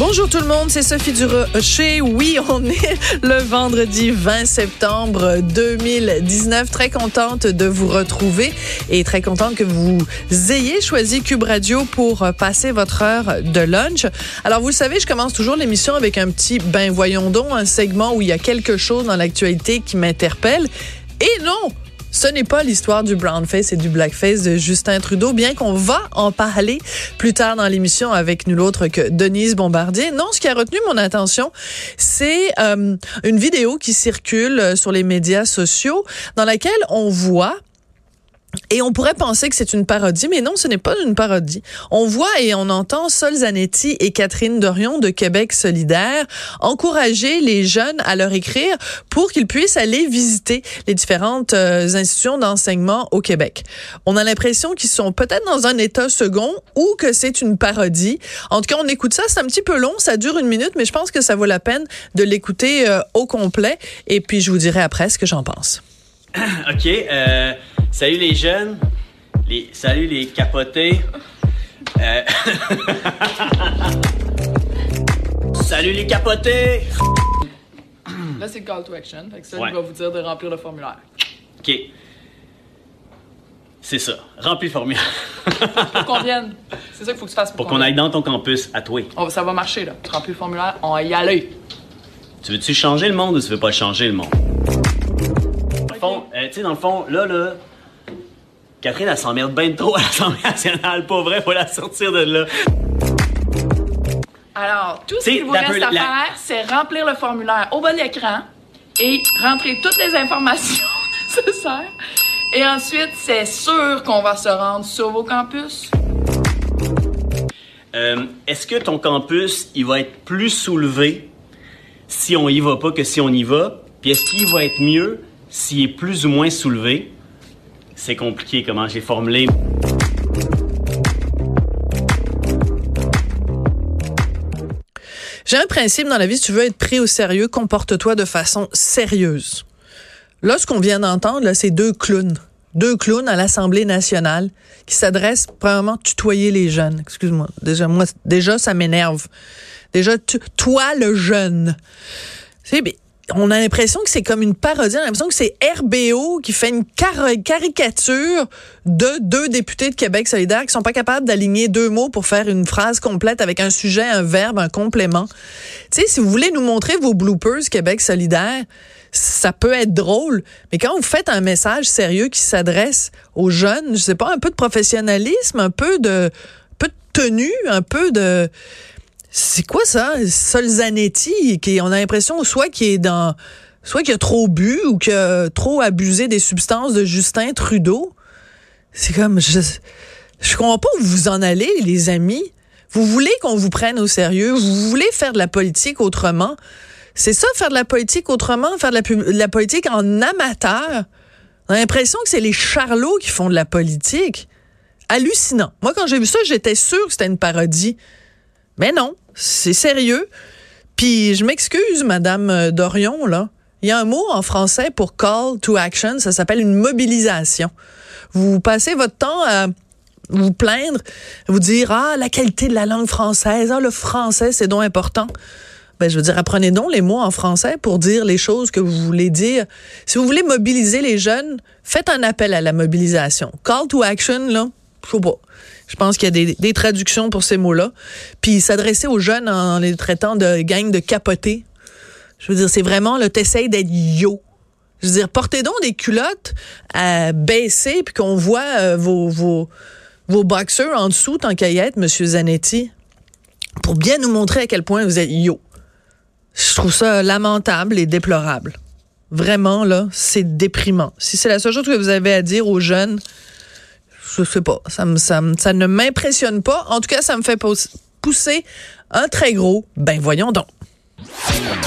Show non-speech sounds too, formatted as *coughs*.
Bonjour tout le monde, c'est Sophie Durocher. Oui, on est le vendredi 20 septembre 2019. Très contente de vous retrouver et très contente que vous ayez choisi Cube Radio pour passer votre heure de lunch. Alors, vous le savez, je commence toujours l'émission avec un petit ben voyons donc, un segment où il y a quelque chose dans l'actualité qui m'interpelle. Et non, ce n'est pas l'histoire du brown face et du blackface de Justin Trudeau, bien qu'on va en parler plus tard dans l'émission avec nul autre que Denise Bombardier. Non, ce qui a retenu mon attention, c'est euh, une vidéo qui circule sur les médias sociaux dans laquelle on voit et on pourrait penser que c'est une parodie, mais non, ce n'est pas une parodie. On voit et on entend Sol Zanetti et Catherine Dorion de Québec solidaire encourager les jeunes à leur écrire pour qu'ils puissent aller visiter les différentes euh, institutions d'enseignement au Québec. On a l'impression qu'ils sont peut-être dans un état second ou que c'est une parodie. En tout cas, on écoute ça, c'est un petit peu long, ça dure une minute, mais je pense que ça vaut la peine de l'écouter euh, au complet. Et puis, je vous dirai après ce que j'en pense. *coughs* OK. Euh, salut les jeunes. Les, salut les capotés. Euh, *laughs* salut les capotés. Là, c'est call to action. Fait que ça, il va vous dire de remplir le formulaire. OK. C'est ça. Remplis le formulaire. pour qu'on vienne. C'est ça qu'il faut que tu fasses pour, qu'on aille dans ton campus à toi. ça va marcher, là. Tu remplis le formulaire, on va y aller. Tu veux-tu changer le monde ou tu veux pas changer le monde? Euh, tu sais, dans le fond, là, là, Catherine, elle s'emmerde bien trop à l'Assemblée nationale. Pas vrai, faut la sortir de là. Alors, tout ce qu'il vous reste à faire, c'est remplir le formulaire au bas de l'écran et rentrer toutes les informations *laughs* nécessaires. Et ensuite, c'est sûr qu'on va se rendre sur vos campus. Euh, est-ce que ton campus, il va être plus soulevé si on y va pas que si on y va? Puis est-ce qu'il va être mieux s'il est plus ou moins soulevé, c'est compliqué comment j'ai formulé. J'ai un principe dans la vie, si tu veux être pris au sérieux, comporte-toi de façon sérieuse. Là, ce qu'on vient d'entendre, c'est deux clowns. Deux clowns à l'Assemblée nationale qui s'adressent premièrement tutoyer les jeunes. Excuse-moi. Déjà, moi, déjà, ça m'énerve. Déjà, toi, le jeune. C'est on a l'impression que c'est comme une parodie. On a l'impression que c'est RBO qui fait une caricature de deux députés de Québec solidaire qui sont pas capables d'aligner deux mots pour faire une phrase complète avec un sujet, un verbe, un complément. Tu sais, si vous voulez nous montrer vos bloopers Québec solidaire, ça peut être drôle, mais quand vous faites un message sérieux qui s'adresse aux jeunes, je sais pas, un peu de professionnalisme, un peu de, un peu de tenue, un peu de c'est quoi ça? Solzanetti, qui, on a l'impression soit qu'il est dans, soit qu'il a trop bu ou qu'il a trop abusé des substances de Justin Trudeau? C'est comme, je, je comprends pas où vous en allez, les amis. Vous voulez qu'on vous prenne au sérieux? Vous voulez faire de la politique autrement? C'est ça, faire de la politique autrement, faire de la, de la politique en amateur. On a l'impression que c'est les charlots qui font de la politique. Hallucinant. Moi, quand j'ai vu ça, j'étais sûre que c'était une parodie. Mais non, c'est sérieux. Puis je m'excuse, Madame euh, Dorion, là. Il y a un mot en français pour call to action, ça s'appelle une mobilisation. Vous passez votre temps à vous plaindre, vous dire ah la qualité de la langue française, ah le français c'est donc important. Ben je veux dire apprenez donc les mots en français pour dire les choses que vous voulez dire. Si vous voulez mobiliser les jeunes, faites un appel à la mobilisation. Call to action là, je pense qu'il y a des, traductions pour ces mots-là. Puis s'adresser aux jeunes en les traitant de gang de capotés. Je veux dire, c'est vraiment, là, t'essayes d'être yo. Je veux dire, portez donc des culottes à baisser puis qu'on voit euh, vos, vos, vos boxers en dessous, tant qu'à y être, M. Zanetti, pour bien nous montrer à quel point vous êtes yo. Je trouve ça lamentable et déplorable. Vraiment, là, c'est déprimant. Si c'est la seule chose que vous avez à dire aux jeunes, je sais pas, ça, ça ne m'impressionne pas. En tout cas, ça me fait pousser un très gros, ben voyons donc.